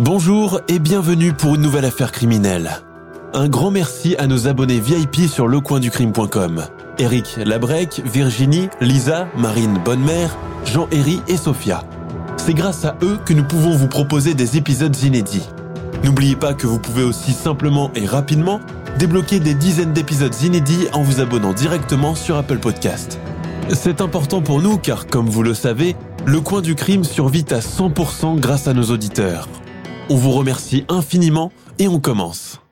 Bonjour et bienvenue pour une nouvelle affaire criminelle. Un grand merci à nos abonnés VIP sur lecoinducrime.com. Eric Labrec, Virginie, Lisa, Marine Bonnemère, Jean-Héry et Sophia. C'est grâce à eux que nous pouvons vous proposer des épisodes inédits. N'oubliez pas que vous pouvez aussi simplement et rapidement débloquer des dizaines d'épisodes inédits en vous abonnant directement sur Apple Podcast. C'est important pour nous car, comme vous le savez, le coin du crime survit à 100% grâce à nos auditeurs. On vous remercie infiniment et on commence.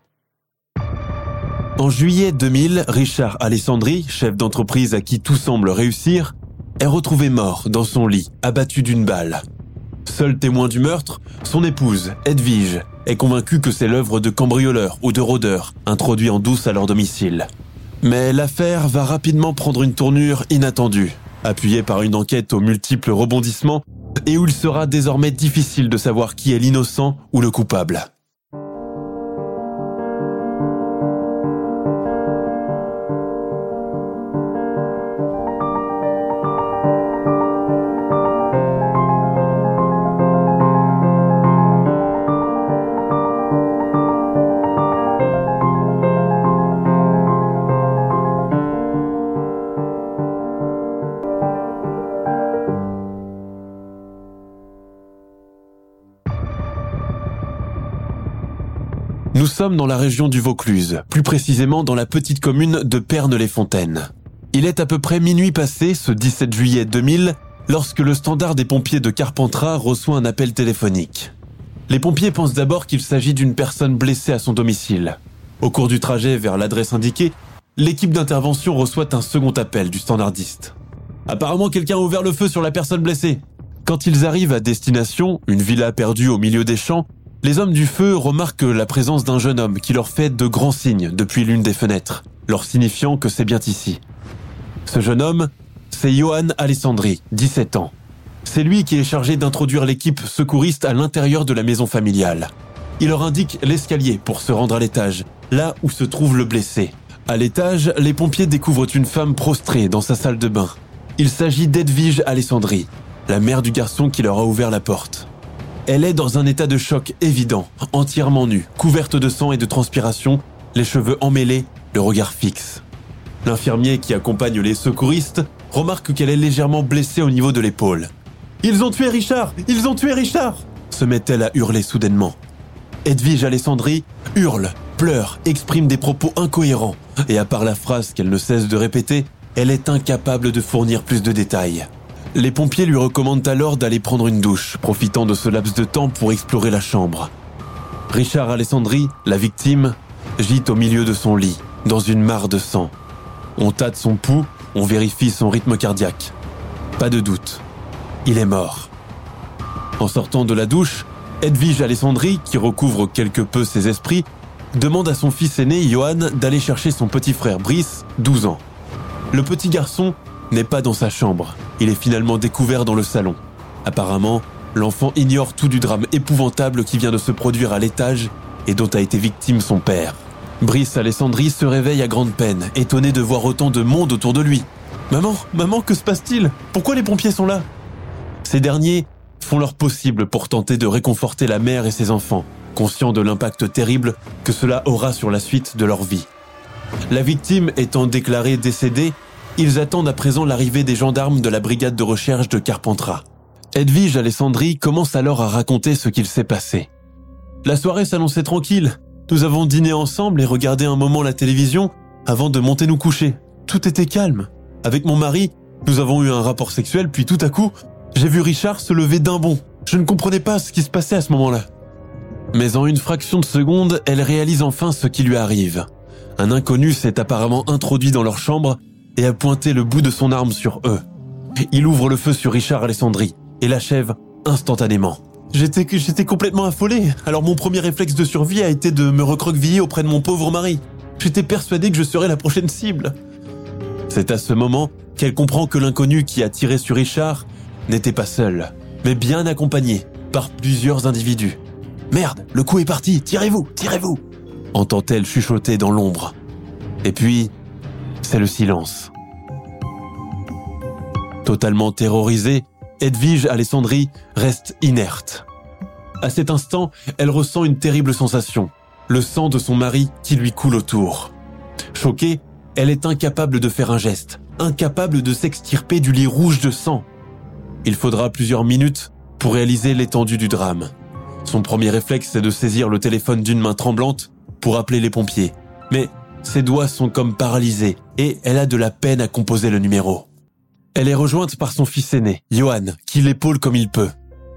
En juillet 2000, Richard Alessandri, chef d'entreprise à qui tout semble réussir, est retrouvé mort dans son lit, abattu d'une balle. Seul témoin du meurtre, son épouse, Edwige, est convaincue que c'est l'œuvre de cambrioleurs ou de rôdeurs introduits en douce à leur domicile. Mais l'affaire va rapidement prendre une tournure inattendue, appuyée par une enquête aux multiples rebondissements et où il sera désormais difficile de savoir qui est l'innocent ou le coupable. Nous sommes dans la région du Vaucluse, plus précisément dans la petite commune de Pernes-les-Fontaines. Il est à peu près minuit passé, ce 17 juillet 2000, lorsque le standard des pompiers de Carpentras reçoit un appel téléphonique. Les pompiers pensent d'abord qu'il s'agit d'une personne blessée à son domicile. Au cours du trajet vers l'adresse indiquée, l'équipe d'intervention reçoit un second appel du standardiste. Apparemment, quelqu'un a ouvert le feu sur la personne blessée. Quand ils arrivent à destination, une villa perdue au milieu des champs, les hommes du feu remarquent la présence d'un jeune homme qui leur fait de grands signes depuis l'une des fenêtres, leur signifiant que c'est bien ici. Ce jeune homme, c'est Johan Alessandri, 17 ans. C'est lui qui est chargé d'introduire l'équipe secouriste à l'intérieur de la maison familiale. Il leur indique l'escalier pour se rendre à l'étage, là où se trouve le blessé. À l'étage, les pompiers découvrent une femme prostrée dans sa salle de bain. Il s'agit d'Edwige Alessandri, la mère du garçon qui leur a ouvert la porte. Elle est dans un état de choc évident, entièrement nue, couverte de sang et de transpiration, les cheveux emmêlés, le regard fixe. L'infirmier qui accompagne les secouristes remarque qu'elle est légèrement blessée au niveau de l'épaule. Ils ont tué Richard Ils ont tué Richard se met-elle à hurler soudainement. Edwige Alessandri hurle, pleure, exprime des propos incohérents, et à part la phrase qu'elle ne cesse de répéter, elle est incapable de fournir plus de détails. Les pompiers lui recommandent alors d'aller prendre une douche, profitant de ce laps de temps pour explorer la chambre. Richard Alessandri, la victime, gît au milieu de son lit, dans une mare de sang. On tâte son pouls, on vérifie son rythme cardiaque. Pas de doute, il est mort. En sortant de la douche, Edwige Alessandri, qui recouvre quelque peu ses esprits, demande à son fils aîné, Johan, d'aller chercher son petit frère Brice, 12 ans. Le petit garçon n'est pas dans sa chambre. Il est finalement découvert dans le salon. Apparemment, l'enfant ignore tout du drame épouvantable qui vient de se produire à l'étage et dont a été victime son père. Brice Alessandri se réveille à grande peine, étonné de voir autant de monde autour de lui. Maman, maman, que se passe-t-il? Pourquoi les pompiers sont là? Ces derniers font leur possible pour tenter de réconforter la mère et ses enfants, conscients de l'impact terrible que cela aura sur la suite de leur vie. La victime étant déclarée décédée, ils attendent à présent l'arrivée des gendarmes de la brigade de recherche de Carpentras. Edwige Alessandri commence alors à raconter ce qu'il s'est passé. La soirée s'annonçait tranquille. Nous avons dîné ensemble et regardé un moment la télévision avant de monter nous coucher. Tout était calme. Avec mon mari, nous avons eu un rapport sexuel, puis tout à coup, j'ai vu Richard se lever d'un bond. Je ne comprenais pas ce qui se passait à ce moment-là. Mais en une fraction de seconde, elle réalise enfin ce qui lui arrive. Un inconnu s'est apparemment introduit dans leur chambre et a pointé le bout de son arme sur eux. Il ouvre le feu sur Richard Alessandri et l'achève instantanément. J'étais, complètement affolé, alors mon premier réflexe de survie a été de me recroqueviller auprès de mon pauvre mari. J'étais persuadé que je serais la prochaine cible. C'est à ce moment qu'elle comprend que l'inconnu qui a tiré sur Richard n'était pas seul, mais bien accompagné par plusieurs individus. Merde, le coup est parti, tirez-vous, tirez-vous entend-elle chuchoter dans l'ombre. Et puis, c'est le silence. Totalement terrorisée, Edwige Alessandri reste inerte. À cet instant, elle ressent une terrible sensation, le sang de son mari qui lui coule autour. Choquée, elle est incapable de faire un geste, incapable de s'extirper du lit rouge de sang. Il faudra plusieurs minutes pour réaliser l'étendue du drame. Son premier réflexe est de saisir le téléphone d'une main tremblante pour appeler les pompiers. Mais ses doigts sont comme paralysés et elle a de la peine à composer le numéro. Elle est rejointe par son fils aîné, Johan, qui l'épaule comme il peut.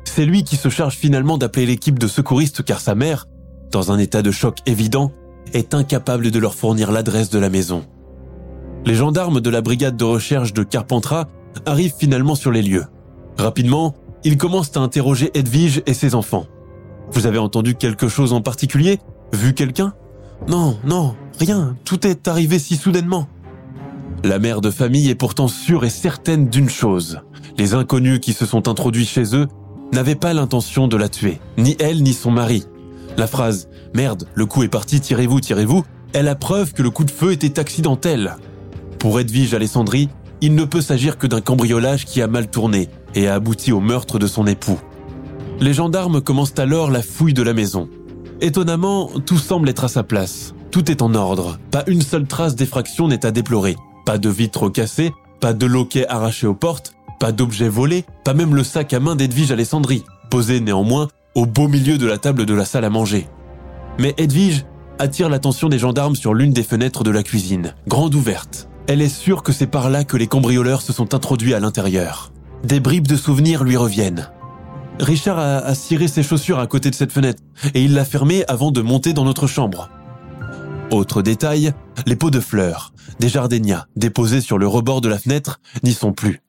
C'est lui qui se charge finalement d'appeler l'équipe de secouristes car sa mère, dans un état de choc évident, est incapable de leur fournir l'adresse de la maison. Les gendarmes de la brigade de recherche de Carpentras arrivent finalement sur les lieux. Rapidement, ils commencent à interroger Edwige et ses enfants. Vous avez entendu quelque chose en particulier? Vu quelqu'un? Non, non, rien, tout est arrivé si soudainement. La mère de famille est pourtant sûre et certaine d'une chose. Les inconnus qui se sont introduits chez eux n'avaient pas l'intention de la tuer, ni elle ni son mari. La phrase ⁇ Merde, le coup est parti, tirez-vous, tirez-vous ⁇ est la preuve que le coup de feu était accidentel. Pour Edwige Alessandri, il ne peut s'agir que d'un cambriolage qui a mal tourné et a abouti au meurtre de son époux. Les gendarmes commencent alors la fouille de la maison. Étonnamment, tout semble être à sa place. Tout est en ordre. Pas une seule trace d'effraction n'est à déplorer. Pas de vitres cassées, pas de loquets arrachés aux portes, pas d'objets volés, pas même le sac à main d'Edwige Alessandri, posé néanmoins au beau milieu de la table de la salle à manger. Mais Edwige attire l'attention des gendarmes sur l'une des fenêtres de la cuisine, grande ouverte. Elle est sûre que c'est par là que les cambrioleurs se sont introduits à l'intérieur. Des bribes de souvenirs lui reviennent. Richard a, ciré ses chaussures à côté de cette fenêtre et il l'a fermée avant de monter dans notre chambre. Autre détail, les pots de fleurs, des jardinias déposés sur le rebord de la fenêtre n'y sont plus.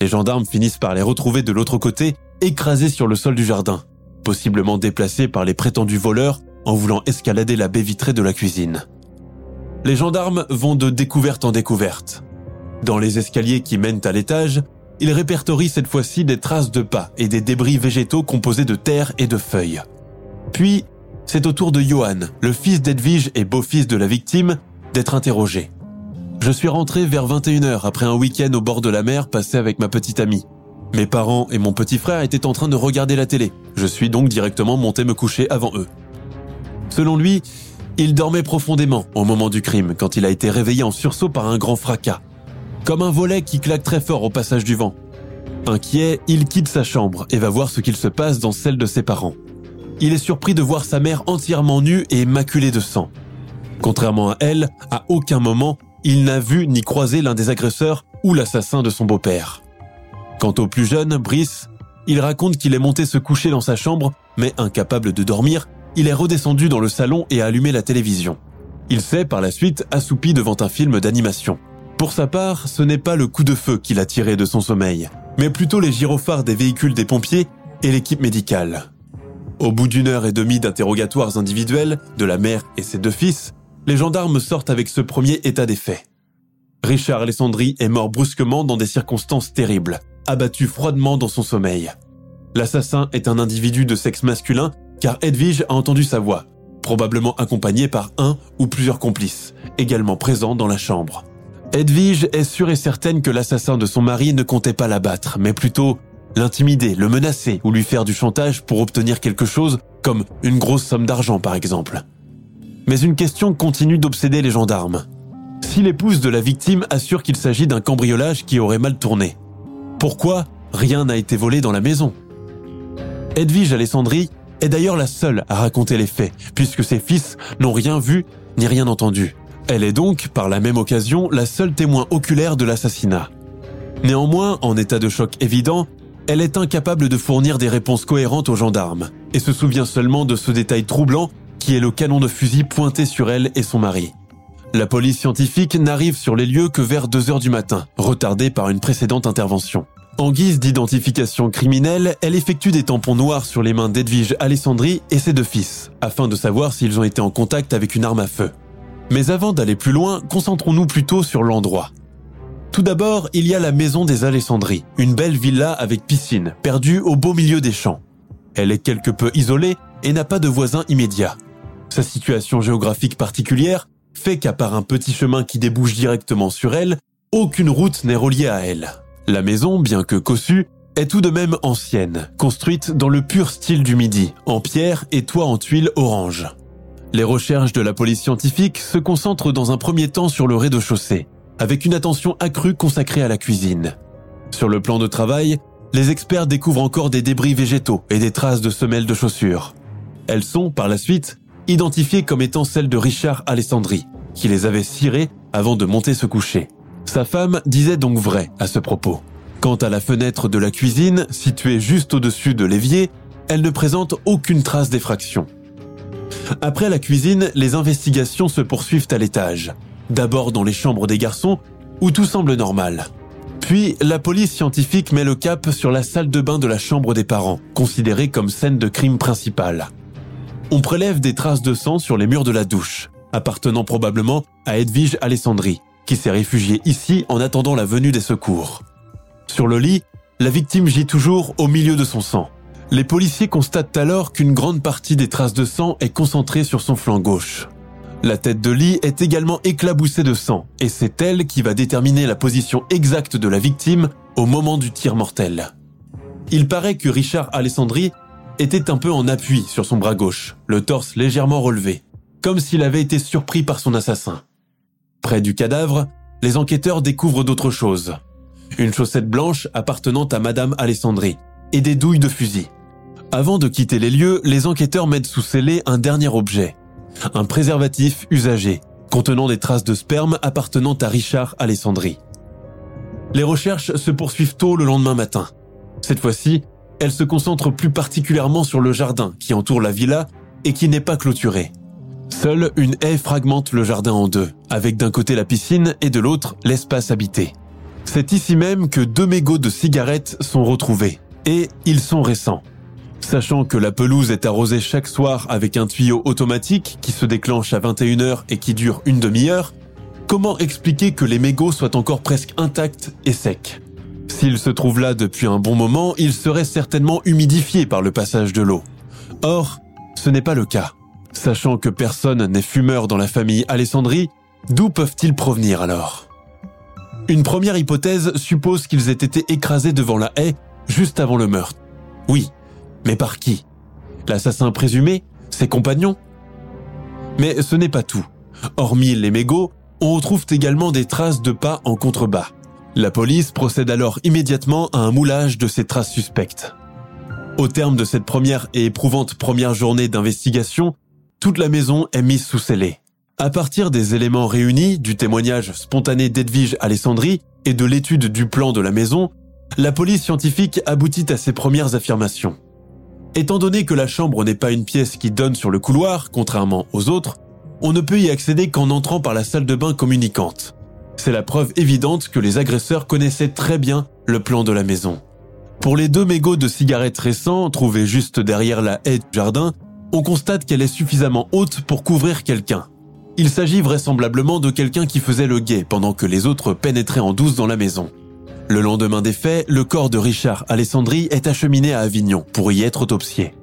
Les gendarmes finissent par les retrouver de l'autre côté, écrasés sur le sol du jardin, possiblement déplacés par les prétendus voleurs en voulant escalader la baie vitrée de la cuisine. Les gendarmes vont de découverte en découverte. Dans les escaliers qui mènent à l'étage, il répertorie cette fois-ci des traces de pas et des débris végétaux composés de terre et de feuilles. Puis, c'est au tour de Johan, le fils d'Edwige et beau-fils de la victime, d'être interrogé. Je suis rentré vers 21h après un week-end au bord de la mer passé avec ma petite amie. Mes parents et mon petit frère étaient en train de regarder la télé. Je suis donc directement monté me coucher avant eux. Selon lui, il dormait profondément au moment du crime quand il a été réveillé en sursaut par un grand fracas comme un volet qui claque très fort au passage du vent. Inquiet, il quitte sa chambre et va voir ce qu'il se passe dans celle de ses parents. Il est surpris de voir sa mère entièrement nue et maculée de sang. Contrairement à elle, à aucun moment, il n'a vu ni croisé l'un des agresseurs ou l'assassin de son beau-père. Quant au plus jeune, Brice, il raconte qu'il est monté se coucher dans sa chambre, mais incapable de dormir, il est redescendu dans le salon et a allumé la télévision. Il s'est par la suite assoupi devant un film d'animation. Pour sa part, ce n'est pas le coup de feu qui l'a tiré de son sommeil, mais plutôt les gyrophares des véhicules des pompiers et l'équipe médicale. Au bout d'une heure et demie d'interrogatoires individuels de la mère et ses deux fils, les gendarmes sortent avec ce premier état des faits. Richard Alessandri est mort brusquement dans des circonstances terribles, abattu froidement dans son sommeil. L'assassin est un individu de sexe masculin car Edwige a entendu sa voix, probablement accompagné par un ou plusieurs complices, également présents dans la chambre. Edwige est sûre et certaine que l'assassin de son mari ne comptait pas l'abattre, mais plutôt l'intimider, le menacer ou lui faire du chantage pour obtenir quelque chose, comme une grosse somme d'argent par exemple. Mais une question continue d'obséder les gendarmes. Si l'épouse de la victime assure qu'il s'agit d'un cambriolage qui aurait mal tourné, pourquoi rien n'a été volé dans la maison? Edwige Alessandri est d'ailleurs la seule à raconter les faits, puisque ses fils n'ont rien vu ni rien entendu. Elle est donc, par la même occasion, la seule témoin oculaire de l'assassinat. Néanmoins, en état de choc évident, elle est incapable de fournir des réponses cohérentes aux gendarmes, et se souvient seulement de ce détail troublant qui est le canon de fusil pointé sur elle et son mari. La police scientifique n'arrive sur les lieux que vers 2 heures du matin, retardée par une précédente intervention. En guise d'identification criminelle, elle effectue des tampons noirs sur les mains d'Edwige Alessandri et ses deux fils, afin de savoir s'ils ont été en contact avec une arme à feu. Mais avant d'aller plus loin, concentrons-nous plutôt sur l'endroit. Tout d'abord, il y a la maison des Alessandri, une belle villa avec piscine, perdue au beau milieu des champs. Elle est quelque peu isolée et n'a pas de voisins immédiats. Sa situation géographique particulière fait qu'à part un petit chemin qui débouche directement sur elle, aucune route n'est reliée à elle. La maison, bien que cossue, est tout de même ancienne, construite dans le pur style du Midi, en pierre et toit en tuiles orange. Les recherches de la police scientifique se concentrent dans un premier temps sur le rez-de-chaussée, avec une attention accrue consacrée à la cuisine. Sur le plan de travail, les experts découvrent encore des débris végétaux et des traces de semelles de chaussures. Elles sont, par la suite, identifiées comme étant celles de Richard Alessandri, qui les avait cirées avant de monter se coucher. Sa femme disait donc vrai à ce propos. Quant à la fenêtre de la cuisine, située juste au-dessus de l'évier, elle ne présente aucune trace d'effraction. Après la cuisine, les investigations se poursuivent à l'étage. D'abord dans les chambres des garçons, où tout semble normal. Puis, la police scientifique met le cap sur la salle de bain de la chambre des parents, considérée comme scène de crime principale. On prélève des traces de sang sur les murs de la douche, appartenant probablement à Edwige Alessandri, qui s'est réfugiée ici en attendant la venue des secours. Sur le lit, la victime gît toujours au milieu de son sang. Les policiers constatent alors qu'une grande partie des traces de sang est concentrée sur son flanc gauche. La tête de lit est également éclaboussée de sang, et c'est elle qui va déterminer la position exacte de la victime au moment du tir mortel. Il paraît que Richard Alessandri était un peu en appui sur son bras gauche, le torse légèrement relevé, comme s'il avait été surpris par son assassin. Près du cadavre, les enquêteurs découvrent d'autres choses. Une chaussette blanche appartenant à Madame Alessandri et des douilles de fusil. Avant de quitter les lieux, les enquêteurs mettent sous scellé un dernier objet, un préservatif usagé, contenant des traces de sperme appartenant à Richard Alessandri. Les recherches se poursuivent tôt le lendemain matin. Cette fois-ci, elles se concentrent plus particulièrement sur le jardin qui entoure la villa et qui n'est pas clôturé. Seule une haie fragmente le jardin en deux, avec d'un côté la piscine et de l'autre l'espace habité. C'est ici même que deux mégots de cigarettes sont retrouvés, et ils sont récents. Sachant que la pelouse est arrosée chaque soir avec un tuyau automatique qui se déclenche à 21h et qui dure une demi-heure, comment expliquer que les mégots soient encore presque intacts et secs? S'ils se trouvent là depuis un bon moment, ils seraient certainement humidifiés par le passage de l'eau. Or, ce n'est pas le cas. Sachant que personne n'est fumeur dans la famille Alessandri, d'où peuvent-ils provenir alors? Une première hypothèse suppose qu'ils aient été écrasés devant la haie juste avant le meurtre. Oui, mais par qui? L'assassin présumé Ses compagnons? Mais ce n'est pas tout. Hormis les mégots, on retrouve également des traces de pas en contrebas. La police procède alors immédiatement à un moulage de ces traces suspectes. Au terme de cette première et éprouvante première journée d'investigation, toute la maison est mise sous scellé. À partir des éléments réunis, du témoignage spontané d'Edwige Alessandri et de l'étude du plan de la maison, la police scientifique aboutit à ses premières affirmations. Étant donné que la chambre n'est pas une pièce qui donne sur le couloir, contrairement aux autres, on ne peut y accéder qu'en entrant par la salle de bain communicante. C'est la preuve évidente que les agresseurs connaissaient très bien le plan de la maison. Pour les deux mégots de cigarettes récents trouvés juste derrière la haie du jardin, on constate qu'elle est suffisamment haute pour couvrir quelqu'un. Il s'agit vraisemblablement de quelqu'un qui faisait le guet pendant que les autres pénétraient en douce dans la maison. Le lendemain des faits, le corps de Richard Alessandri est acheminé à Avignon pour y être autopsié.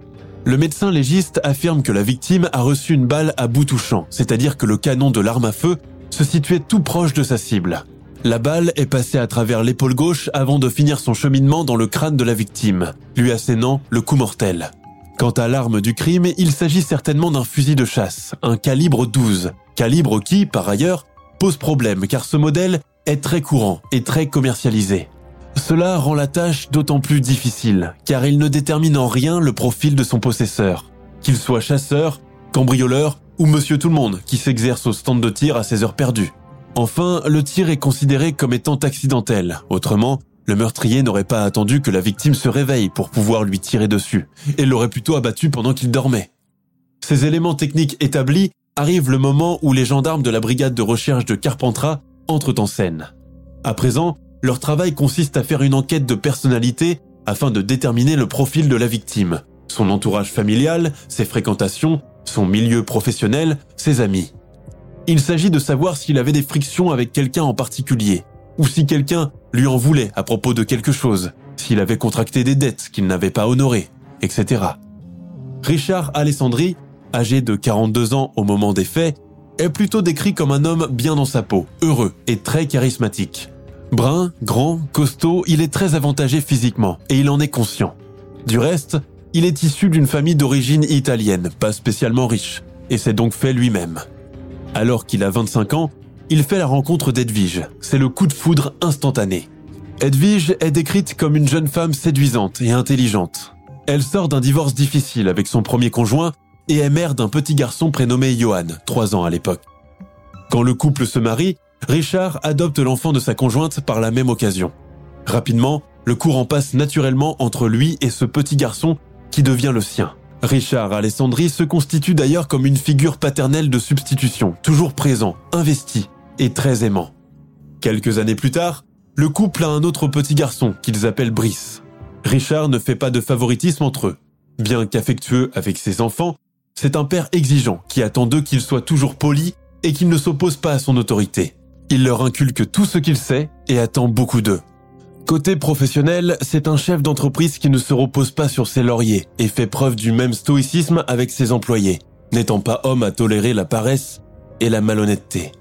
Le médecin légiste affirme que la victime a reçu une balle à bout touchant, c'est-à-dire que le canon de l'arme à feu se situait tout proche de sa cible. La balle est passée à travers l'épaule gauche avant de finir son cheminement dans le crâne de la victime, lui assénant le coup mortel. Quant à l'arme du crime, il s'agit certainement d'un fusil de chasse, un calibre 12, calibre qui, par ailleurs, pose problème car ce modèle est très courant et très commercialisé. Cela rend la tâche d'autant plus difficile, car il ne détermine en rien le profil de son possesseur, qu'il soit chasseur, cambrioleur ou monsieur tout le monde qui s'exerce au stand de tir à ses heures perdues. Enfin, le tir est considéré comme étant accidentel, autrement, le meurtrier n'aurait pas attendu que la victime se réveille pour pouvoir lui tirer dessus, et l'aurait plutôt abattu pendant qu'il dormait. Ces éléments techniques établis, arrive le moment où les gendarmes de la brigade de recherche de Carpentras entrent en scène. À présent, leur travail consiste à faire une enquête de personnalité afin de déterminer le profil de la victime, son entourage familial, ses fréquentations, son milieu professionnel, ses amis. Il s'agit de savoir s'il avait des frictions avec quelqu'un en particulier, ou si quelqu'un lui en voulait à propos de quelque chose, s'il avait contracté des dettes qu'il n'avait pas honorées, etc. Richard Alessandri, âgé de 42 ans au moment des faits, est plutôt décrit comme un homme bien dans sa peau, heureux et très charismatique. Brun, grand, costaud, il est très avantagé physiquement et il en est conscient. Du reste, il est issu d'une famille d'origine italienne, pas spécialement riche, et s'est donc fait lui-même. Alors qu'il a 25 ans, il fait la rencontre d'Edwige. C'est le coup de foudre instantané. Edwige est décrite comme une jeune femme séduisante et intelligente. Elle sort d'un divorce difficile avec son premier conjoint et est mère d'un petit garçon prénommé Johan, 3 ans à l'époque. Quand le couple se marie, Richard adopte l'enfant de sa conjointe par la même occasion. Rapidement, le courant passe naturellement entre lui et ce petit garçon qui devient le sien. Richard Alessandri se constitue d'ailleurs comme une figure paternelle de substitution, toujours présent, investi et très aimant. Quelques années plus tard, le couple a un autre petit garçon qu'ils appellent Brice. Richard ne fait pas de favoritisme entre eux. Bien qu'affectueux avec ses enfants, c'est un père exigeant qui attend d'eux qu'ils soient toujours polis et qu'ils ne s'opposent pas à son autorité. Il leur inculque tout ce qu'il sait et attend beaucoup d'eux. Côté professionnel, c'est un chef d'entreprise qui ne se repose pas sur ses lauriers et fait preuve du même stoïcisme avec ses employés, n'étant pas homme à tolérer la paresse et la malhonnêteté.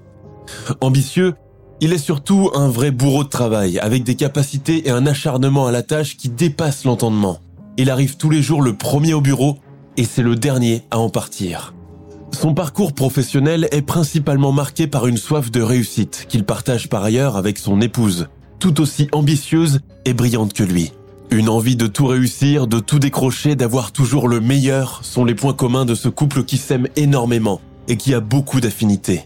Ambitieux, il est surtout un vrai bourreau de travail, avec des capacités et un acharnement à la tâche qui dépassent l'entendement. Il arrive tous les jours le premier au bureau et c'est le dernier à en partir. Son parcours professionnel est principalement marqué par une soif de réussite qu'il partage par ailleurs avec son épouse, tout aussi ambitieuse et brillante que lui. Une envie de tout réussir, de tout décrocher, d'avoir toujours le meilleur sont les points communs de ce couple qui s'aime énormément et qui a beaucoup d'affinités.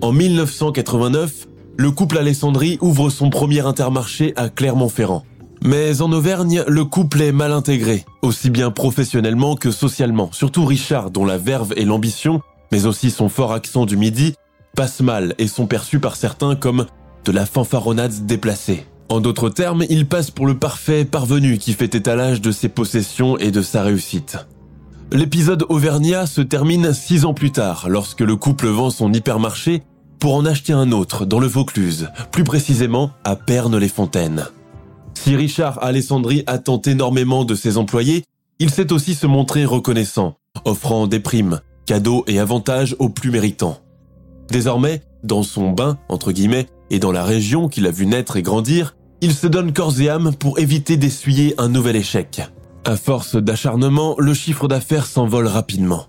En 1989, le couple Alessandri ouvre son premier intermarché à Clermont-Ferrand. Mais en Auvergne, le couple est mal intégré, aussi bien professionnellement que socialement. Surtout Richard, dont la verve et l'ambition, mais aussi son fort accent du midi, passent mal et sont perçus par certains comme de la fanfaronnade déplacée. En d'autres termes, il passe pour le parfait parvenu qui fait étalage de ses possessions et de sa réussite. L'épisode Auvergnat se termine six ans plus tard, lorsque le couple vend son hypermarché pour en acheter un autre dans le Vaucluse, plus précisément à Pernes-les-Fontaines. Si Richard Alessandri attend énormément de ses employés, il sait aussi se montrer reconnaissant, offrant des primes, cadeaux et avantages aux plus méritants. Désormais, dans son bain, entre guillemets, et dans la région qu'il a vu naître et grandir, il se donne corps et âme pour éviter d'essuyer un nouvel échec. À force d'acharnement, le chiffre d'affaires s'envole rapidement.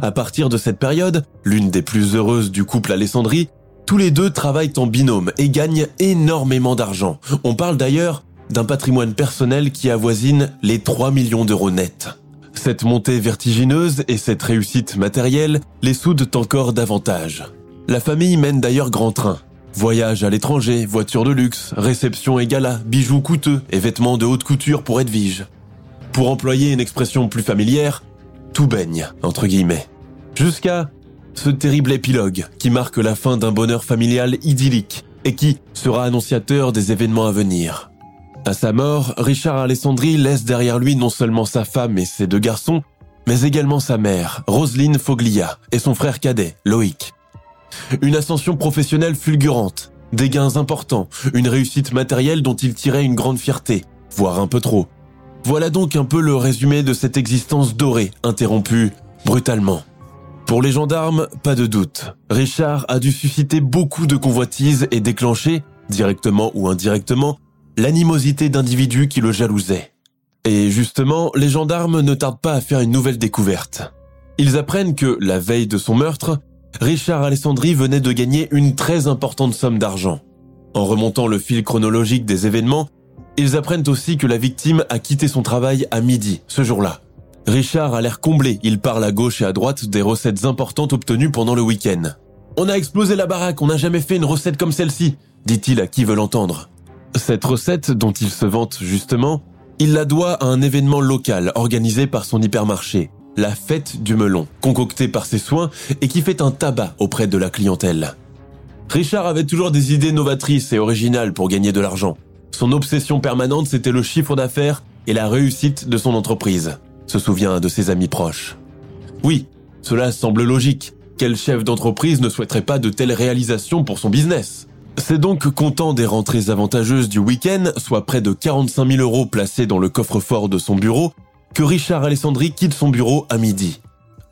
À partir de cette période, l'une des plus heureuses du couple Alessandri, tous les deux travaillent en binôme et gagnent énormément d'argent. On parle d'ailleurs d'un patrimoine personnel qui avoisine les 3 millions d'euros nets. Cette montée vertigineuse et cette réussite matérielle les soudent encore davantage. La famille mène d'ailleurs grand train. Voyage à l'étranger, voitures de luxe, réception et gala, bijoux coûteux et vêtements de haute couture pour Edwige. Pour employer une expression plus familière, tout baigne, entre guillemets. Jusqu'à ce terrible épilogue qui marque la fin d'un bonheur familial idyllique et qui sera annonciateur des événements à venir. À sa mort, Richard Alessandri laisse derrière lui non seulement sa femme et ses deux garçons, mais également sa mère, Roselyne Foglia, et son frère cadet, Loïc. Une ascension professionnelle fulgurante, des gains importants, une réussite matérielle dont il tirait une grande fierté, voire un peu trop, voilà donc un peu le résumé de cette existence dorée, interrompue brutalement. Pour les gendarmes, pas de doute. Richard a dû susciter beaucoup de convoitises et déclencher, directement ou indirectement, l'animosité d'individus qui le jalousaient. Et justement, les gendarmes ne tardent pas à faire une nouvelle découverte. Ils apprennent que, la veille de son meurtre, Richard Alessandri venait de gagner une très importante somme d'argent. En remontant le fil chronologique des événements, ils apprennent aussi que la victime a quitté son travail à midi, ce jour-là. Richard a l'air comblé, il parle à gauche et à droite des recettes importantes obtenues pendant le week-end. On a explosé la baraque, on n'a jamais fait une recette comme celle-ci, dit-il à qui veut l'entendre. Cette recette, dont il se vante justement, il la doit à un événement local organisé par son hypermarché, la fête du melon, concoctée par ses soins et qui fait un tabac auprès de la clientèle. Richard avait toujours des idées novatrices et originales pour gagner de l'argent. Son obsession permanente, c'était le chiffre d'affaires et la réussite de son entreprise, se souvient un de ses amis proches. Oui, cela semble logique. Quel chef d'entreprise ne souhaiterait pas de telles réalisations pour son business? C'est donc comptant des rentrées avantageuses du week-end, soit près de 45 000 euros placés dans le coffre-fort de son bureau, que Richard Alessandri quitte son bureau à midi.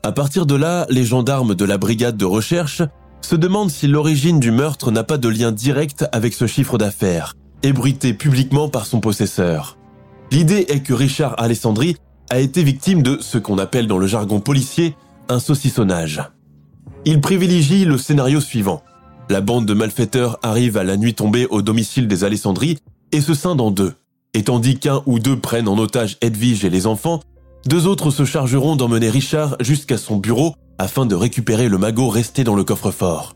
À partir de là, les gendarmes de la brigade de recherche se demandent si l'origine du meurtre n'a pas de lien direct avec ce chiffre d'affaires, ébruité publiquement par son possesseur. L'idée est que Richard Alessandri a été victime de ce qu'on appelle dans le jargon policier un saucissonnage. Il privilégie le scénario suivant. La bande de malfaiteurs arrive à la nuit tombée au domicile des Alessandri et se scinde en deux. Et tandis qu'un ou deux prennent en otage Edwige et les enfants, deux autres se chargeront d'emmener Richard jusqu'à son bureau afin de récupérer le magot resté dans le coffre-fort.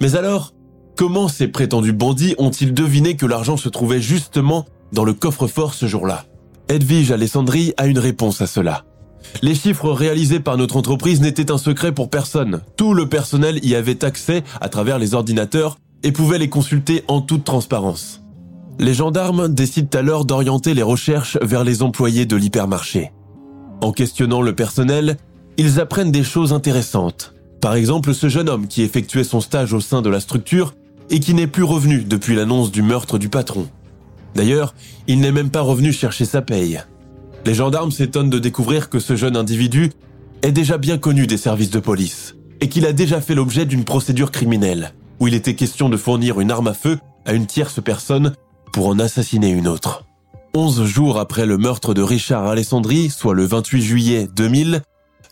Mais alors, comment ces prétendus bandits ont-ils deviné que l'argent se trouvait justement dans le coffre-fort ce jour-là? Edwige Alessandri a une réponse à cela. Les chiffres réalisés par notre entreprise n'étaient un secret pour personne. Tout le personnel y avait accès à travers les ordinateurs et pouvait les consulter en toute transparence. Les gendarmes décident alors d'orienter les recherches vers les employés de l'hypermarché. En questionnant le personnel, ils apprennent des choses intéressantes. Par exemple, ce jeune homme qui effectuait son stage au sein de la structure et qui n'est plus revenu depuis l'annonce du meurtre du patron. D'ailleurs, il n'est même pas revenu chercher sa paye. Les gendarmes s'étonnent de découvrir que ce jeune individu est déjà bien connu des services de police et qu'il a déjà fait l'objet d'une procédure criminelle où il était question de fournir une arme à feu à une tierce personne pour en assassiner une autre. Onze jours après le meurtre de Richard Alessandri, soit le 28 juillet 2000,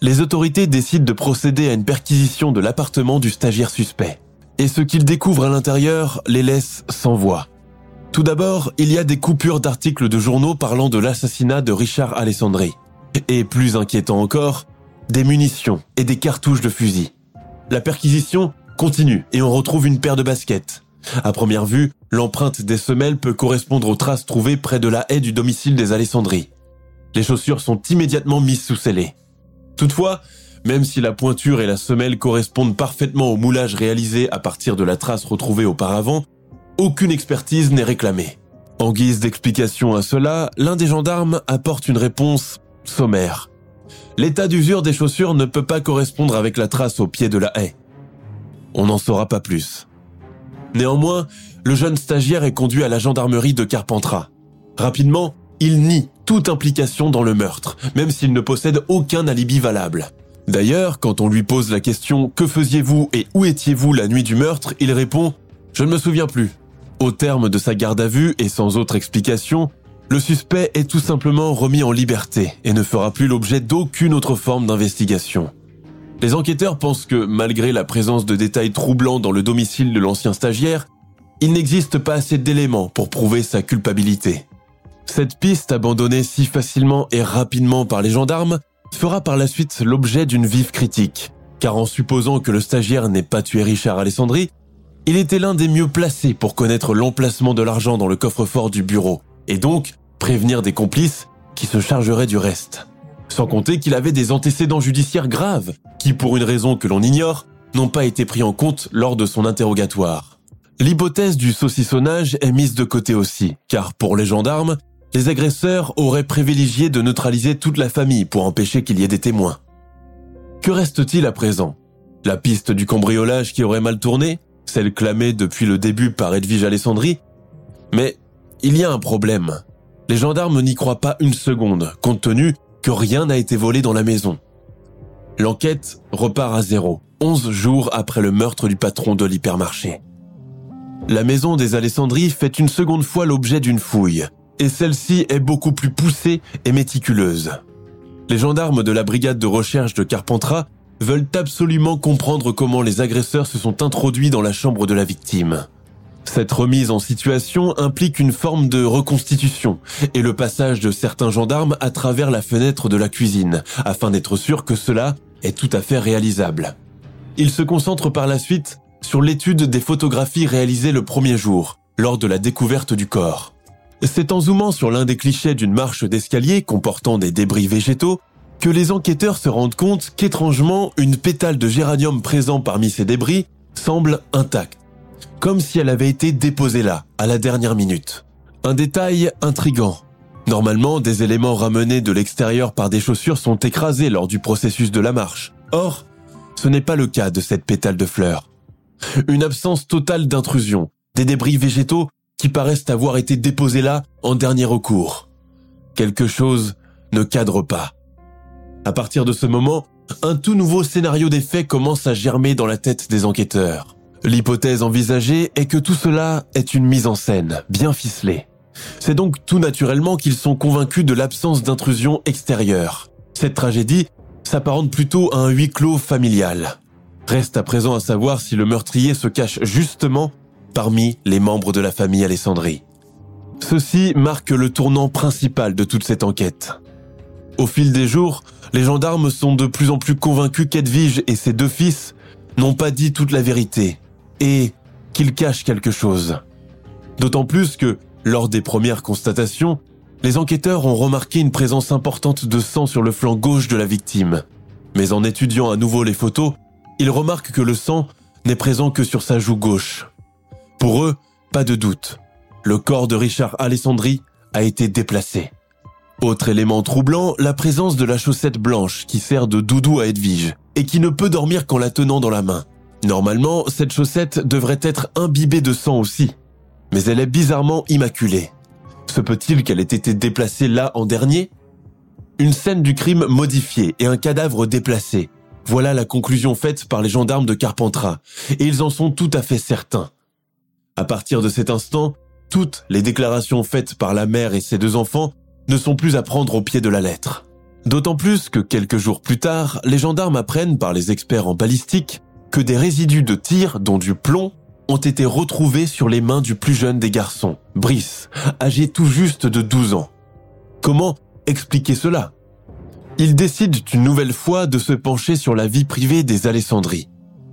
les autorités décident de procéder à une perquisition de l'appartement du stagiaire suspect. Et ce qu'ils découvrent à l'intérieur les laisse sans voix. Tout d'abord, il y a des coupures d'articles de journaux parlant de l'assassinat de Richard Alessandri. Et plus inquiétant encore, des munitions et des cartouches de fusil. La perquisition continue et on retrouve une paire de baskets, à première vue, l'empreinte des semelles peut correspondre aux traces trouvées près de la haie du domicile des Alessandri. Les chaussures sont immédiatement mises sous scellé. Toutefois, même si la pointure et la semelle correspondent parfaitement au moulage réalisé à partir de la trace retrouvée auparavant, aucune expertise n'est réclamée. En guise d'explication à cela, l'un des gendarmes apporte une réponse sommaire. L'état d'usure des chaussures ne peut pas correspondre avec la trace au pied de la haie. On n'en saura pas plus. Néanmoins, le jeune stagiaire est conduit à la gendarmerie de Carpentras. Rapidement, il nie toute implication dans le meurtre, même s'il ne possède aucun alibi valable. D'ailleurs, quand on lui pose la question ⁇ Que faisiez-vous et où étiez-vous la nuit du meurtre ?⁇ il répond ⁇ Je ne me souviens plus. Au terme de sa garde à vue et sans autre explication, le suspect est tout simplement remis en liberté et ne fera plus l'objet d'aucune autre forme d'investigation. Les enquêteurs pensent que, malgré la présence de détails troublants dans le domicile de l'ancien stagiaire, il n'existe pas assez d'éléments pour prouver sa culpabilité. Cette piste abandonnée si facilement et rapidement par les gendarmes fera par la suite l'objet d'une vive critique, car en supposant que le stagiaire n'ait pas tué Richard Alessandri, il était l'un des mieux placés pour connaître l'emplacement de l'argent dans le coffre-fort du bureau, et donc prévenir des complices qui se chargeraient du reste. Sans compter qu'il avait des antécédents judiciaires graves, qui pour une raison que l'on ignore, n'ont pas été pris en compte lors de son interrogatoire. L'hypothèse du saucissonnage est mise de côté aussi, car pour les gendarmes, les agresseurs auraient privilégié de neutraliser toute la famille pour empêcher qu'il y ait des témoins. Que reste-t-il à présent? La piste du cambriolage qui aurait mal tourné? Celle clamée depuis le début par Edwige Alessandri Mais il y a un problème. Les gendarmes n'y croient pas une seconde, compte tenu que rien n'a été volé dans la maison. L'enquête repart à zéro, 11 jours après le meurtre du patron de l'hypermarché. La maison des Alessandries fait une seconde fois l'objet d'une fouille, et celle-ci est beaucoup plus poussée et méticuleuse. Les gendarmes de la brigade de recherche de Carpentras veulent absolument comprendre comment les agresseurs se sont introduits dans la chambre de la victime. Cette remise en situation implique une forme de reconstitution et le passage de certains gendarmes à travers la fenêtre de la cuisine, afin d'être sûr que cela est tout à fait réalisable. Il se concentre par la suite sur l'étude des photographies réalisées le premier jour, lors de la découverte du corps. C'est en zoomant sur l'un des clichés d'une marche d'escalier comportant des débris végétaux que les enquêteurs se rendent compte qu'étrangement, une pétale de géranium présent parmi ces débris semble intacte, comme si elle avait été déposée là, à la dernière minute. Un détail intrigant. Normalement, des éléments ramenés de l'extérieur par des chaussures sont écrasés lors du processus de la marche. Or, ce n'est pas le cas de cette pétale de fleurs. Une absence totale d'intrusion, des débris végétaux qui paraissent avoir été déposés là en dernier recours. Quelque chose ne cadre pas. À partir de ce moment, un tout nouveau scénario des faits commence à germer dans la tête des enquêteurs. L'hypothèse envisagée est que tout cela est une mise en scène, bien ficelée. C'est donc tout naturellement qu'ils sont convaincus de l'absence d'intrusion extérieure. Cette tragédie s'apparente plutôt à un huis clos familial. Reste à présent à savoir si le meurtrier se cache justement parmi les membres de la famille Alessandri. Ceci marque le tournant principal de toute cette enquête. Au fil des jours, les gendarmes sont de plus en plus convaincus qu'Edwige et ses deux fils n'ont pas dit toute la vérité et qu'ils cachent quelque chose. D'autant plus que, lors des premières constatations, les enquêteurs ont remarqué une présence importante de sang sur le flanc gauche de la victime. Mais en étudiant à nouveau les photos, ils remarquent que le sang n'est présent que sur sa joue gauche. Pour eux, pas de doute. Le corps de Richard Alessandri a été déplacé. Autre élément troublant, la présence de la chaussette blanche qui sert de doudou à Edwige et qui ne peut dormir qu'en la tenant dans la main. Normalement, cette chaussette devrait être imbibée de sang aussi, mais elle est bizarrement immaculée. Se peut-il qu'elle ait été déplacée là en dernier? Une scène du crime modifiée et un cadavre déplacé. Voilà la conclusion faite par les gendarmes de Carpentras, et ils en sont tout à fait certains. À partir de cet instant, toutes les déclarations faites par la mère et ses deux enfants ne sont plus à prendre au pied de la lettre. D'autant plus que quelques jours plus tard, les gendarmes apprennent par les experts en balistique que des résidus de tir, dont du plomb, ont été retrouvés sur les mains du plus jeune des garçons, Brice, âgé tout juste de 12 ans. Comment expliquer cela? Ils décident une nouvelle fois de se pencher sur la vie privée des Alessandries.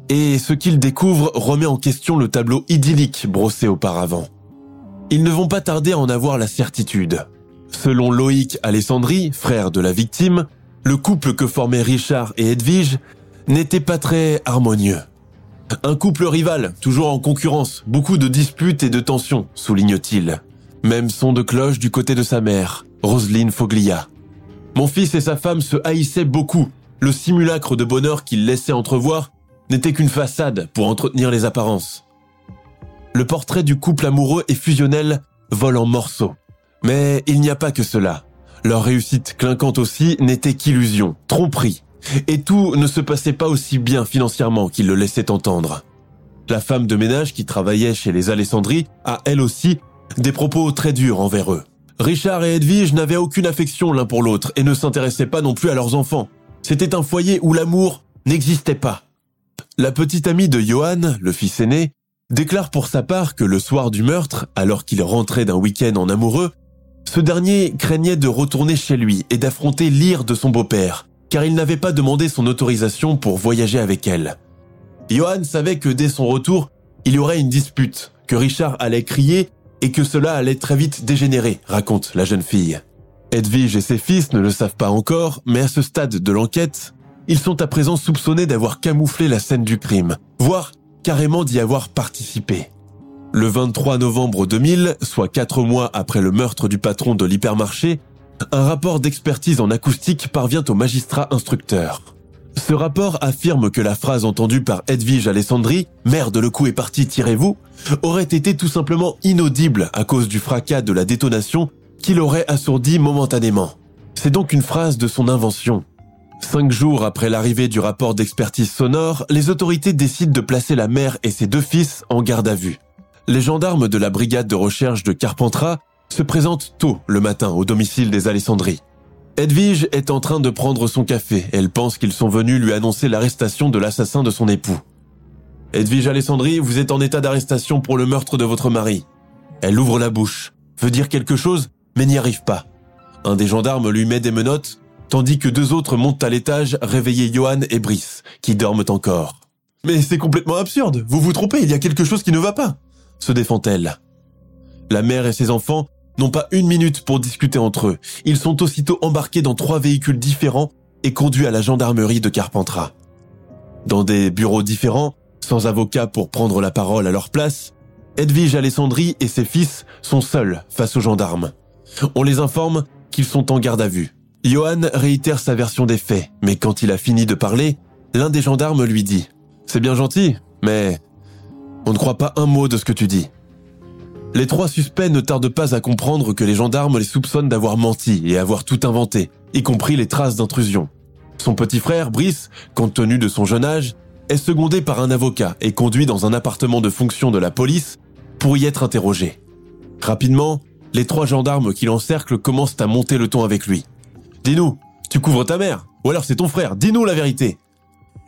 Et ce qu'ils découvrent remet en question le tableau idyllique brossé auparavant. Ils ne vont pas tarder à en avoir la certitude. Selon Loïc Alessandri, frère de la victime, le couple que formaient Richard et Edwige n'était pas très harmonieux. Un couple rival, toujours en concurrence, beaucoup de disputes et de tensions, souligne-t-il. Même son de cloche du côté de sa mère, Roselyne Foglia. Mon fils et sa femme se haïssaient beaucoup. Le simulacre de bonheur qu'ils laissaient entrevoir n'était qu'une façade pour entretenir les apparences. Le portrait du couple amoureux et fusionnel vole en morceaux. Mais il n'y a pas que cela. Leur réussite clinquante aussi n'était qu'illusion, tromperie. Et tout ne se passait pas aussi bien financièrement qu'ils le laissaient entendre. La femme de ménage qui travaillait chez les Alessandri a elle aussi des propos très durs envers eux. Richard et Edwige n'avaient aucune affection l'un pour l'autre et ne s'intéressaient pas non plus à leurs enfants. C'était un foyer où l'amour n'existait pas. La petite amie de Johan, le fils aîné, déclare pour sa part que le soir du meurtre, alors qu'il rentrait d'un week-end en amoureux, ce dernier craignait de retourner chez lui et d'affronter l'ire de son beau-père, car il n'avait pas demandé son autorisation pour voyager avec elle. Johan savait que dès son retour, il y aurait une dispute, que Richard allait crier et que cela allait très vite dégénérer, raconte la jeune fille. Edwige et ses fils ne le savent pas encore, mais à ce stade de l'enquête, ils sont à présent soupçonnés d'avoir camouflé la scène du crime, voire carrément d'y avoir participé. Le 23 novembre 2000, soit quatre mois après le meurtre du patron de l'hypermarché, un rapport d'expertise en acoustique parvient au magistrat instructeur. Ce rapport affirme que la phrase entendue par Edwige Alessandri, merde le coup est parti, tirez-vous, aurait été tout simplement inaudible à cause du fracas de la détonation qui l'aurait assourdi momentanément. C'est donc une phrase de son invention. Cinq jours après l'arrivée du rapport d'expertise sonore, les autorités décident de placer la mère et ses deux fils en garde à vue les gendarmes de la brigade de recherche de Carpentras se présentent tôt le matin au domicile des Alessandries. Edwige est en train de prendre son café. Elle pense qu'ils sont venus lui annoncer l'arrestation de l'assassin de son époux. Edwige Alessandrie, vous êtes en état d'arrestation pour le meurtre de votre mari. Elle ouvre la bouche, veut dire quelque chose, mais n'y arrive pas. Un des gendarmes lui met des menottes, tandis que deux autres montent à l'étage réveiller Johan et Brice, qui dorment encore. Mais c'est complètement absurde, vous vous trompez, il y a quelque chose qui ne va pas se défend-elle. La mère et ses enfants n'ont pas une minute pour discuter entre eux. Ils sont aussitôt embarqués dans trois véhicules différents et conduit à la gendarmerie de Carpentras. Dans des bureaux différents, sans avocat pour prendre la parole à leur place, Edwige Alessandri et ses fils sont seuls face aux gendarmes. On les informe qu'ils sont en garde à vue. Johan réitère sa version des faits, mais quand il a fini de parler, l'un des gendarmes lui dit ⁇ C'est bien gentil, mais on ne croit pas un mot de ce que tu dis. Les trois suspects ne tardent pas à comprendre que les gendarmes les soupçonnent d'avoir menti et avoir tout inventé, y compris les traces d'intrusion. Son petit frère, Brice, compte tenu de son jeune âge, est secondé par un avocat et conduit dans un appartement de fonction de la police pour y être interrogé. Rapidement, les trois gendarmes qui l'encerclent commencent à monter le ton avec lui. Dis-nous, tu couvres ta mère Ou alors c'est ton frère Dis-nous la vérité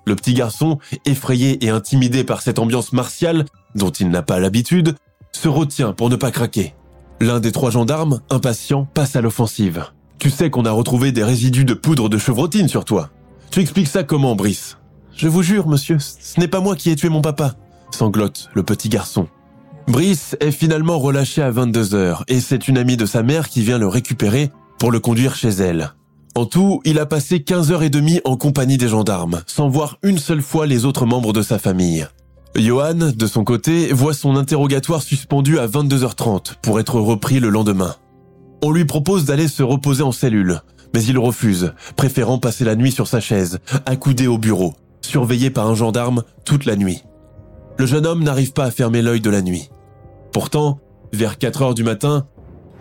Le petit garçon, effrayé et intimidé par cette ambiance martiale, dont il n'a pas l'habitude, se retient pour ne pas craquer. L'un des trois gendarmes, impatient, passe à l'offensive. Tu sais qu'on a retrouvé des résidus de poudre de chevrotine sur toi. Tu expliques ça comment, Brice? Je vous jure, monsieur, ce n'est pas moi qui ai tué mon papa, sanglote le petit garçon. Brice est finalement relâché à 22h et c'est une amie de sa mère qui vient le récupérer pour le conduire chez elle. En tout, il a passé 15h30 en compagnie des gendarmes, sans voir une seule fois les autres membres de sa famille. Johan, de son côté, voit son interrogatoire suspendu à 22h30 pour être repris le lendemain. On lui propose d'aller se reposer en cellule, mais il refuse, préférant passer la nuit sur sa chaise, accoudé au bureau, surveillé par un gendarme toute la nuit. Le jeune homme n'arrive pas à fermer l'œil de la nuit. Pourtant, vers 4 heures du matin,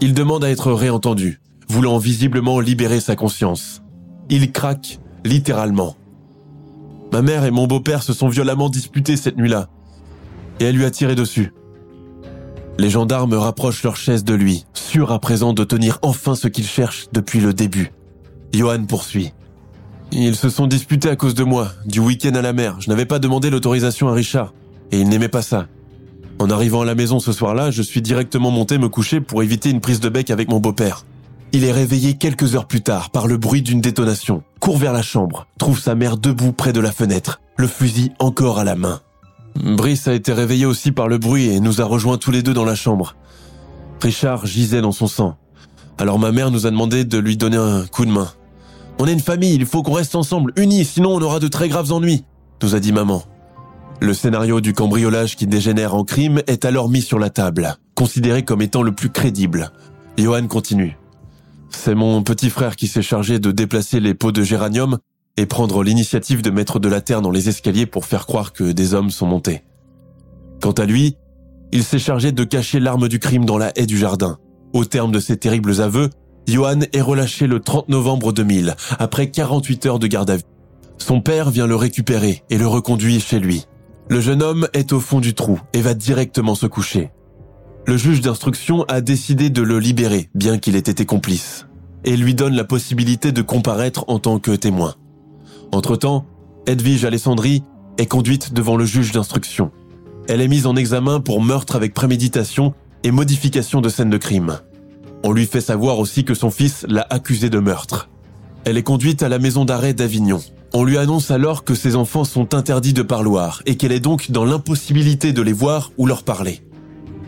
il demande à être réentendu, voulant visiblement libérer sa conscience. Il craque, littéralement. Ma mère et mon beau-père se sont violemment disputés cette nuit-là, et elle lui a tiré dessus. Les gendarmes rapprochent leur chaise de lui, sûrs à présent de tenir enfin ce qu'ils cherchent depuis le début. Johan poursuit. Ils se sont disputés à cause de moi, du week-end à la mer. Je n'avais pas demandé l'autorisation à Richard, et il n'aimait pas ça. En arrivant à la maison ce soir-là, je suis directement monté me coucher pour éviter une prise de bec avec mon beau-père. Il est réveillé quelques heures plus tard par le bruit d'une détonation, court vers la chambre, trouve sa mère debout près de la fenêtre, le fusil encore à la main. Brice a été réveillé aussi par le bruit et nous a rejoints tous les deux dans la chambre. Richard gisait dans son sang. Alors ma mère nous a demandé de lui donner un coup de main. On est une famille, il faut qu'on reste ensemble, unis, sinon on aura de très graves ennuis, nous a dit maman. Le scénario du cambriolage qui dégénère en crime est alors mis sur la table, considéré comme étant le plus crédible. Johan continue. C'est mon petit frère qui s'est chargé de déplacer les pots de géranium et prendre l'initiative de mettre de la terre dans les escaliers pour faire croire que des hommes sont montés. Quant à lui, il s'est chargé de cacher l'arme du crime dans la haie du jardin. Au terme de ces terribles aveux, Johan est relâché le 30 novembre 2000, après 48 heures de garde à vue. Son père vient le récupérer et le reconduit chez lui. Le jeune homme est au fond du trou et va directement se coucher. Le juge d'instruction a décidé de le libérer, bien qu'il ait été complice, et lui donne la possibilité de comparaître en tant que témoin. Entre-temps, Edwige Alessandri est conduite devant le juge d'instruction. Elle est mise en examen pour meurtre avec préméditation et modification de scène de crime. On lui fait savoir aussi que son fils l'a accusé de meurtre. Elle est conduite à la maison d'arrêt d'Avignon, on lui annonce alors que ses enfants sont interdits de parloir et qu'elle est donc dans l'impossibilité de les voir ou leur parler.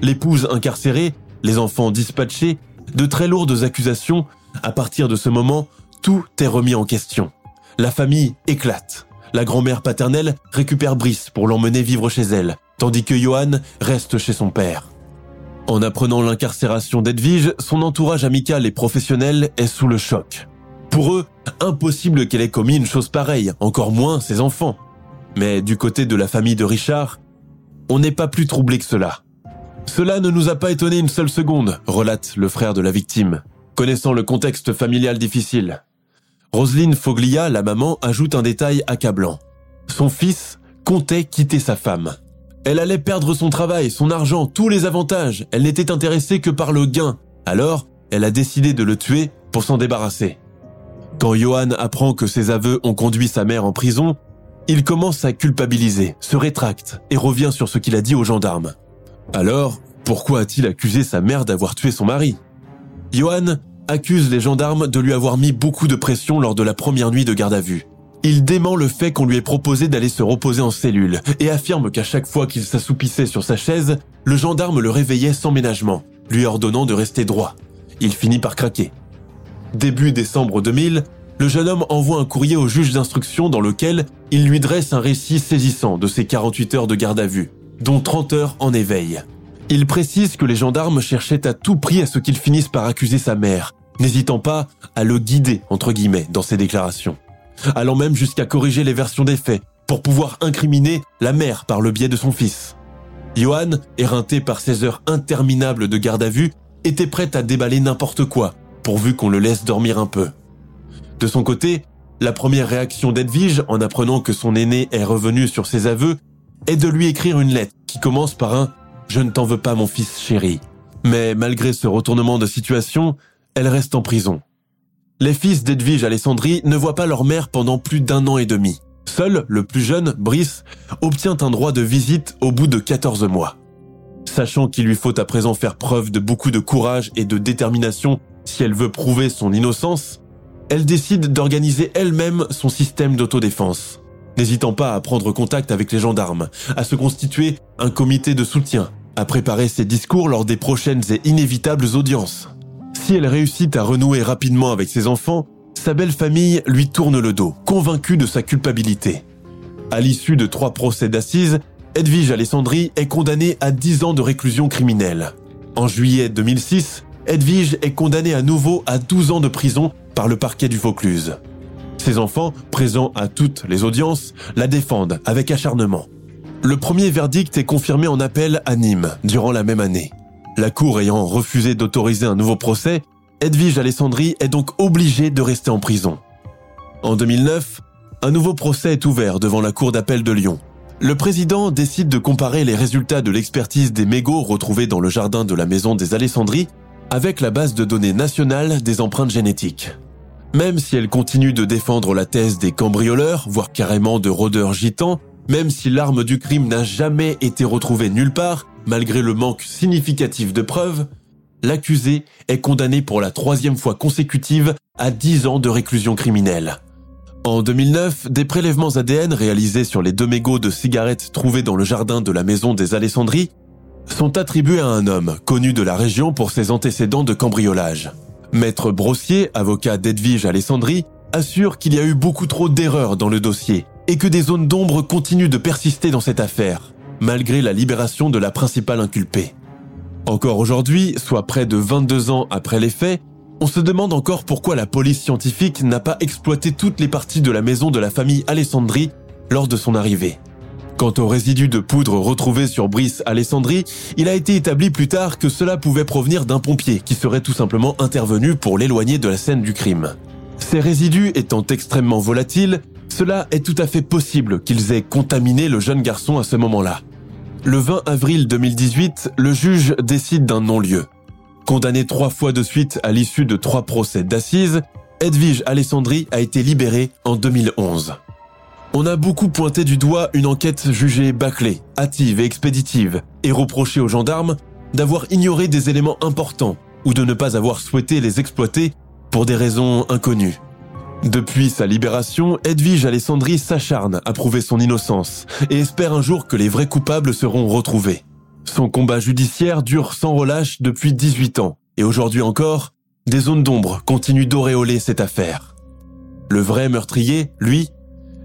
L'épouse incarcérée, les enfants dispatchés, de très lourdes accusations, à partir de ce moment, tout est remis en question. La famille éclate. La grand-mère paternelle récupère Brice pour l'emmener vivre chez elle, tandis que Johan reste chez son père. En apprenant l'incarcération d'Edwige, son entourage amical et professionnel est sous le choc. Pour eux, impossible qu'elle ait commis une chose pareille, encore moins ses enfants. Mais du côté de la famille de Richard, on n'est pas plus troublé que cela. Cela ne nous a pas étonné une seule seconde, relate le frère de la victime, connaissant le contexte familial difficile. Roselyne Foglia, la maman, ajoute un détail accablant. Son fils comptait quitter sa femme. Elle allait perdre son travail, son argent, tous les avantages. Elle n'était intéressée que par le gain. Alors, elle a décidé de le tuer pour s'en débarrasser. Quand Johan apprend que ses aveux ont conduit sa mère en prison, il commence à culpabiliser, se rétracte et revient sur ce qu'il a dit aux gendarmes. Alors, pourquoi a-t-il accusé sa mère d'avoir tué son mari? Johan accuse les gendarmes de lui avoir mis beaucoup de pression lors de la première nuit de garde à vue. Il dément le fait qu'on lui ait proposé d'aller se reposer en cellule et affirme qu'à chaque fois qu'il s'assoupissait sur sa chaise, le gendarme le réveillait sans ménagement, lui ordonnant de rester droit. Il finit par craquer. Début décembre 2000, le jeune homme envoie un courrier au juge d'instruction dans lequel il lui dresse un récit saisissant de ses 48 heures de garde à vue, dont 30 heures en éveil. Il précise que les gendarmes cherchaient à tout prix à ce qu'il finisse par accuser sa mère, n'hésitant pas à le guider, entre guillemets, dans ses déclarations, allant même jusqu'à corriger les versions des faits pour pouvoir incriminer la mère par le biais de son fils. Johan, éreinté par ses heures interminables de garde à vue, était prêt à déballer n'importe quoi, pourvu qu'on le laisse dormir un peu. De son côté, la première réaction d'Edwige, en apprenant que son aîné est revenu sur ses aveux, est de lui écrire une lettre qui commence par un ⁇ Je ne t'en veux pas mon fils chéri ⁇ Mais malgré ce retournement de situation, elle reste en prison. Les fils d'Edwige Alessandri ne voient pas leur mère pendant plus d'un an et demi. Seul, le plus jeune, Brice, obtient un droit de visite au bout de 14 mois. Sachant qu'il lui faut à présent faire preuve de beaucoup de courage et de détermination si elle veut prouver son innocence, elle décide d'organiser elle-même son système d'autodéfense, n'hésitant pas à prendre contact avec les gendarmes, à se constituer un comité de soutien, à préparer ses discours lors des prochaines et inévitables audiences. Si elle réussit à renouer rapidement avec ses enfants, sa belle famille lui tourne le dos, convaincue de sa culpabilité. À l'issue de trois procès d'assises, Edwige Alessandri est condamnée à 10 ans de réclusion criminelle. En juillet 2006, Edwige est condamnée à nouveau à 12 ans de prison par le parquet du Vaucluse. Ses enfants, présents à toutes les audiences, la défendent avec acharnement. Le premier verdict est confirmé en appel à Nîmes durant la même année. La Cour ayant refusé d'autoriser un nouveau procès, Edwige Alessandri est donc obligée de rester en prison. En 2009, un nouveau procès est ouvert devant la Cour d'appel de Lyon. Le président décide de comparer les résultats de l'expertise des mégots retrouvés dans le jardin de la maison des Alessandri avec la base de données nationale des empreintes génétiques. Même si elle continue de défendre la thèse des cambrioleurs, voire carrément de rôdeurs gitans, même si l'arme du crime n'a jamais été retrouvée nulle part, malgré le manque significatif de preuves, l'accusé est condamné pour la troisième fois consécutive à 10 ans de réclusion criminelle. En 2009, des prélèvements ADN réalisés sur les deux mégots de cigarettes trouvés dans le jardin de la maison des Alessandries sont attribués à un homme connu de la région pour ses antécédents de cambriolage. Maître Brossier, avocat d'Edwige Alessandri, assure qu'il y a eu beaucoup trop d'erreurs dans le dossier et que des zones d'ombre continuent de persister dans cette affaire, malgré la libération de la principale inculpée. Encore aujourd'hui, soit près de 22 ans après les faits, on se demande encore pourquoi la police scientifique n'a pas exploité toutes les parties de la maison de la famille Alessandri lors de son arrivée. Quant aux résidus de poudre retrouvés sur Brice Alessandri, il a été établi plus tard que cela pouvait provenir d'un pompier qui serait tout simplement intervenu pour l'éloigner de la scène du crime. Ces résidus étant extrêmement volatiles, cela est tout à fait possible qu'ils aient contaminé le jeune garçon à ce moment-là. Le 20 avril 2018, le juge décide d'un non-lieu. Condamné trois fois de suite à l'issue de trois procès d'assises, Edwige Alessandri a été libérée en 2011. On a beaucoup pointé du doigt une enquête jugée bâclée, hâtive et expéditive, et reproché aux gendarmes d'avoir ignoré des éléments importants ou de ne pas avoir souhaité les exploiter pour des raisons inconnues. Depuis sa libération, Edwige Alessandri s'acharne à prouver son innocence et espère un jour que les vrais coupables seront retrouvés. Son combat judiciaire dure sans relâche depuis 18 ans, et aujourd'hui encore, des zones d'ombre continuent d'auréoler cette affaire. Le vrai meurtrier, lui,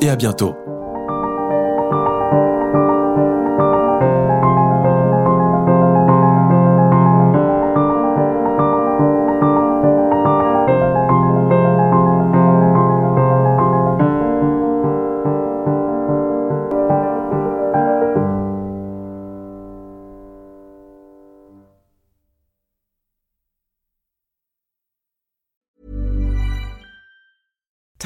et à bientôt.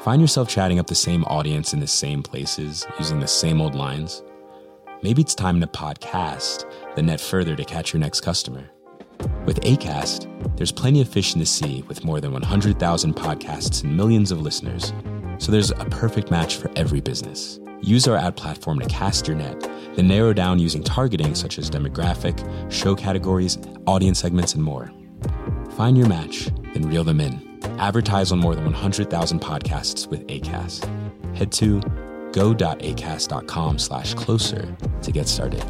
Find yourself chatting up the same audience in the same places using the same old lines? Maybe it's time to podcast the net further to catch your next customer. With ACAST, there's plenty of fish in the sea with more than 100,000 podcasts and millions of listeners. So there's a perfect match for every business. Use our ad platform to cast your net, then narrow down using targeting such as demographic, show categories, audience segments, and more. Find your match, then reel them in. Advertise on more than 100,000 podcasts with ACAST. Head to go.acast.com slash closer to get started.